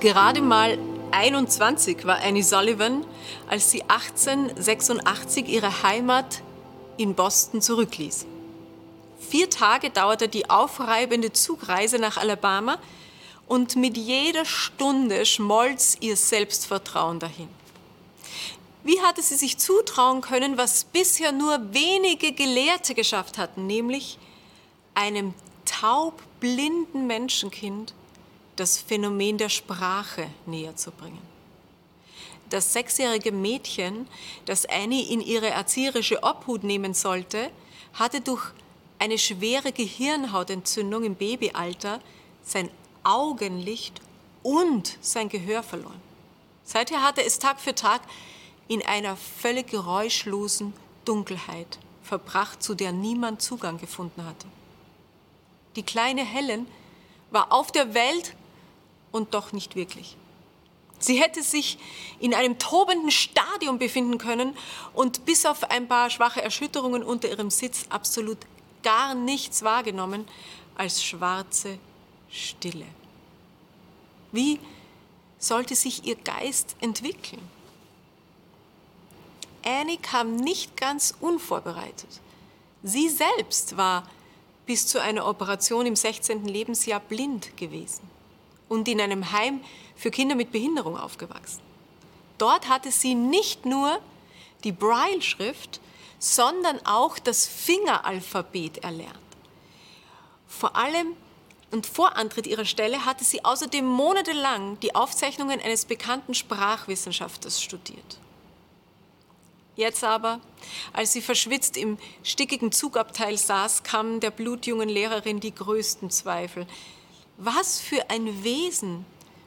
Gerade mal 21 war Annie Sullivan, als sie 1886 ihre Heimat in Boston zurückließ. Vier Tage dauerte die aufreibende Zugreise nach Alabama und mit jeder Stunde schmolz ihr Selbstvertrauen dahin. Wie hatte sie sich zutrauen können, was bisher nur wenige Gelehrte geschafft hatten, nämlich einem taubblinden Menschenkind das Phänomen der Sprache näher zu bringen. Das sechsjährige Mädchen, das Annie in ihre erzieherische Obhut nehmen sollte, hatte durch eine schwere Gehirnhautentzündung im Babyalter sein Augenlicht und sein Gehör verloren. Seither hatte es Tag für Tag in einer völlig geräuschlosen Dunkelheit verbracht, zu der niemand Zugang gefunden hatte. Die kleine Helen war auf der Welt und doch nicht wirklich. Sie hätte sich in einem tobenden Stadium befinden können und bis auf ein paar schwache Erschütterungen unter ihrem Sitz absolut gar nichts wahrgenommen als schwarze Stille. Wie sollte sich ihr Geist entwickeln? Annie kam nicht ganz unvorbereitet. Sie selbst war bis zu einer Operation im 16. Lebensjahr blind gewesen und in einem Heim für Kinder mit Behinderung aufgewachsen. Dort hatte sie nicht nur die Braille-Schrift, sondern auch das Fingeralphabet erlernt. Vor allem und vor Antritt ihrer Stelle hatte sie außerdem monatelang die Aufzeichnungen eines bekannten Sprachwissenschaftlers studiert. Jetzt aber, als sie verschwitzt im stickigen Zugabteil saß, kamen der blutjungen Lehrerin die größten Zweifel. Was für ein Wesen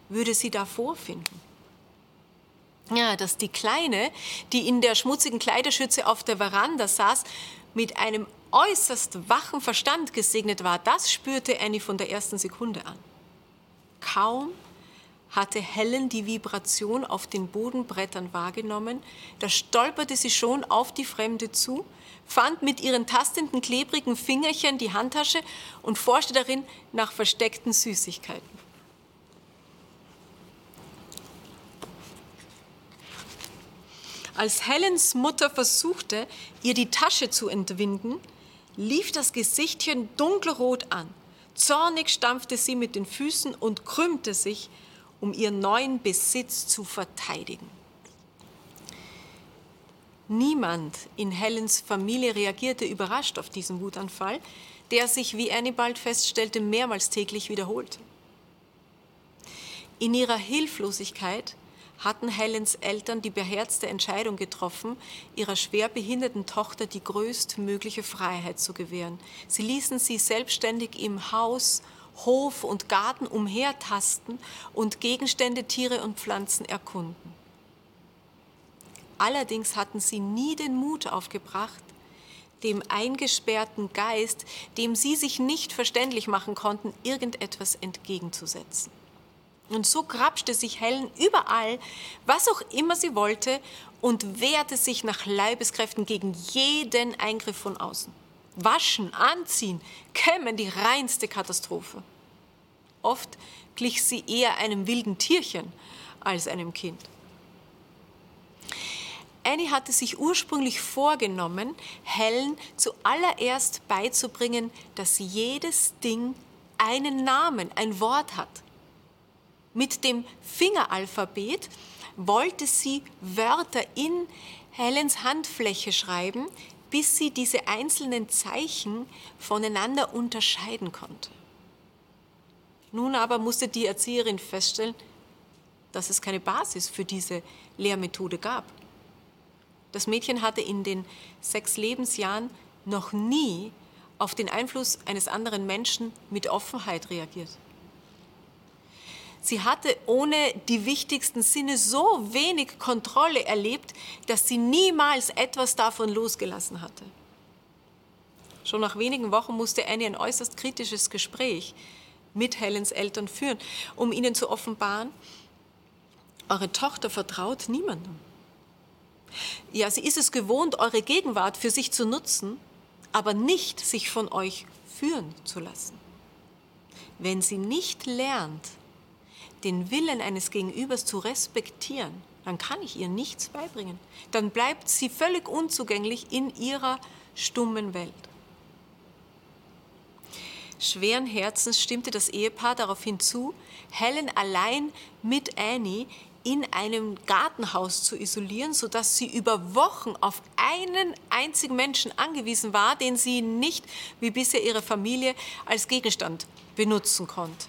würde sie da vorfinden? Ja, dass die Kleine, die in der schmutzigen Kleiderschütze auf der Veranda saß, mit einem äußerst wachen Verstand gesegnet war, das spürte Annie von der ersten Sekunde an. Kaum hatte Helen die Vibration auf den Bodenbrettern wahrgenommen, da stolperte sie schon auf die Fremde zu, fand mit ihren tastenden, klebrigen Fingerchen die Handtasche und forschte darin nach versteckten Süßigkeiten. Als Helens Mutter versuchte, ihr die Tasche zu entwinden, lief das Gesichtchen dunkelrot an. Zornig stampfte sie mit den Füßen und krümmte sich, um ihren neuen Besitz zu verteidigen. Niemand in Helens Familie reagierte überrascht auf diesen Wutanfall, der sich, wie Annie bald feststellte, mehrmals täglich wiederholte. In ihrer Hilflosigkeit hatten Helens Eltern die beherzte Entscheidung getroffen, ihrer schwerbehinderten Tochter die größtmögliche Freiheit zu gewähren. Sie ließen sie selbstständig im Haus, Hof und Garten umhertasten und Gegenstände, Tiere und Pflanzen erkunden. Allerdings hatten sie nie den Mut aufgebracht, dem eingesperrten Geist, dem sie sich nicht verständlich machen konnten, irgendetwas entgegenzusetzen. Und so grapschte sich Helen überall, was auch immer sie wollte, und wehrte sich nach Leibeskräften gegen jeden Eingriff von außen. Waschen, anziehen, kämmen, die reinste Katastrophe. Oft glich sie eher einem wilden Tierchen als einem Kind. Annie hatte sich ursprünglich vorgenommen, Helen zuallererst beizubringen, dass jedes Ding einen Namen, ein Wort hat. Mit dem Fingeralphabet wollte sie Wörter in Helens Handfläche schreiben, bis sie diese einzelnen Zeichen voneinander unterscheiden konnte. Nun aber musste die Erzieherin feststellen, dass es keine Basis für diese Lehrmethode gab. Das Mädchen hatte in den sechs Lebensjahren noch nie auf den Einfluss eines anderen Menschen mit Offenheit reagiert. Sie hatte ohne die wichtigsten Sinne so wenig Kontrolle erlebt, dass sie niemals etwas davon losgelassen hatte. Schon nach wenigen Wochen musste Annie ein äußerst kritisches Gespräch mit Helens Eltern führen, um ihnen zu offenbaren, eure Tochter vertraut niemandem. Ja, sie ist es gewohnt, eure Gegenwart für sich zu nutzen, aber nicht sich von euch führen zu lassen. Wenn sie nicht lernt, den Willen eines Gegenübers zu respektieren, dann kann ich ihr nichts beibringen. Dann bleibt sie völlig unzugänglich in ihrer stummen Welt. Schweren Herzens stimmte das Ehepaar darauf hinzu, Helen allein mit Annie in einem Gartenhaus zu isolieren, sodass sie über Wochen auf einen einzigen Menschen angewiesen war, den sie nicht, wie bisher ihre Familie, als Gegenstand benutzen konnte.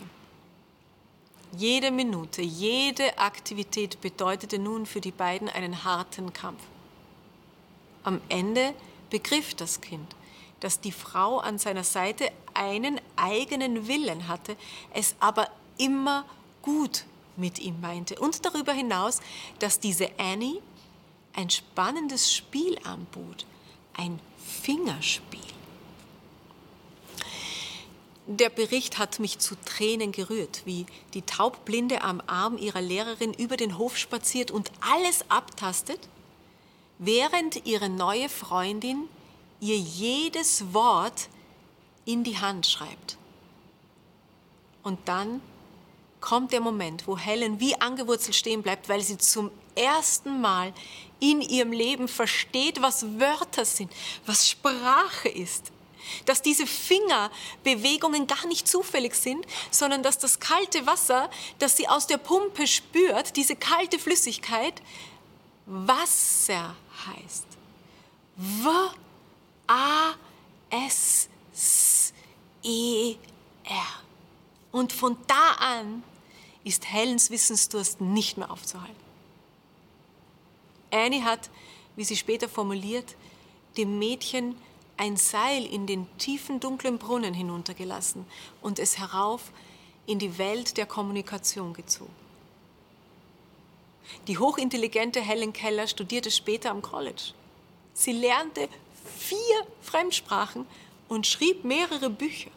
Jede Minute, jede Aktivität bedeutete nun für die beiden einen harten Kampf. Am Ende begriff das Kind, dass die Frau an seiner Seite einen eigenen Willen hatte, es aber immer gut mit ihm meinte. Und darüber hinaus, dass diese Annie ein spannendes Spiel anbot, ein Fingerspiel. Der Bericht hat mich zu Tränen gerührt, wie die Taubblinde am Arm ihrer Lehrerin über den Hof spaziert und alles abtastet, während ihre neue Freundin ihr jedes Wort in die Hand schreibt. Und dann kommt der Moment, wo Helen wie angewurzelt stehen bleibt, weil sie zum ersten Mal in ihrem Leben versteht, was Wörter sind, was Sprache ist. Dass diese Fingerbewegungen gar nicht zufällig sind, sondern dass das kalte Wasser, das sie aus der Pumpe spürt, diese kalte Flüssigkeit, Wasser heißt. W-A-S-S-E-R. Und von da an ist Helens Wissensdurst nicht mehr aufzuhalten. Annie hat, wie sie später formuliert, dem Mädchen ein Seil in den tiefen dunklen Brunnen hinuntergelassen und es herauf in die Welt der Kommunikation gezogen. Die hochintelligente Helen Keller studierte später am College. Sie lernte vier Fremdsprachen und schrieb mehrere Bücher.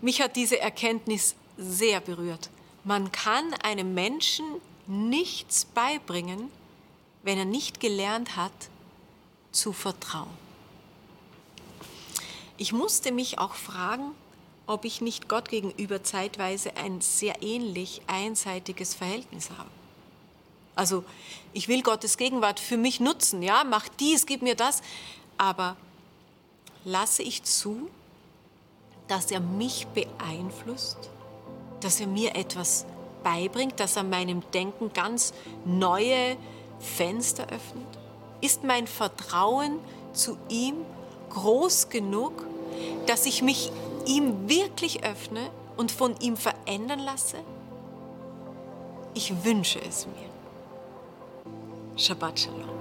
Mich hat diese Erkenntnis sehr berührt. Man kann einem Menschen nichts beibringen, wenn er nicht gelernt hat, zu vertrauen. Ich musste mich auch fragen, ob ich nicht Gott gegenüber zeitweise ein sehr ähnlich einseitiges Verhältnis habe. Also ich will Gottes Gegenwart für mich nutzen, ja, mach dies, gib mir das, aber lasse ich zu, dass er mich beeinflusst, dass er mir etwas beibringt, dass er meinem Denken ganz neue Fenster öffnet? Ist mein Vertrauen zu ihm groß genug, dass ich mich ihm wirklich öffne und von ihm verändern lasse? Ich wünsche es mir. Shabbat Shalom.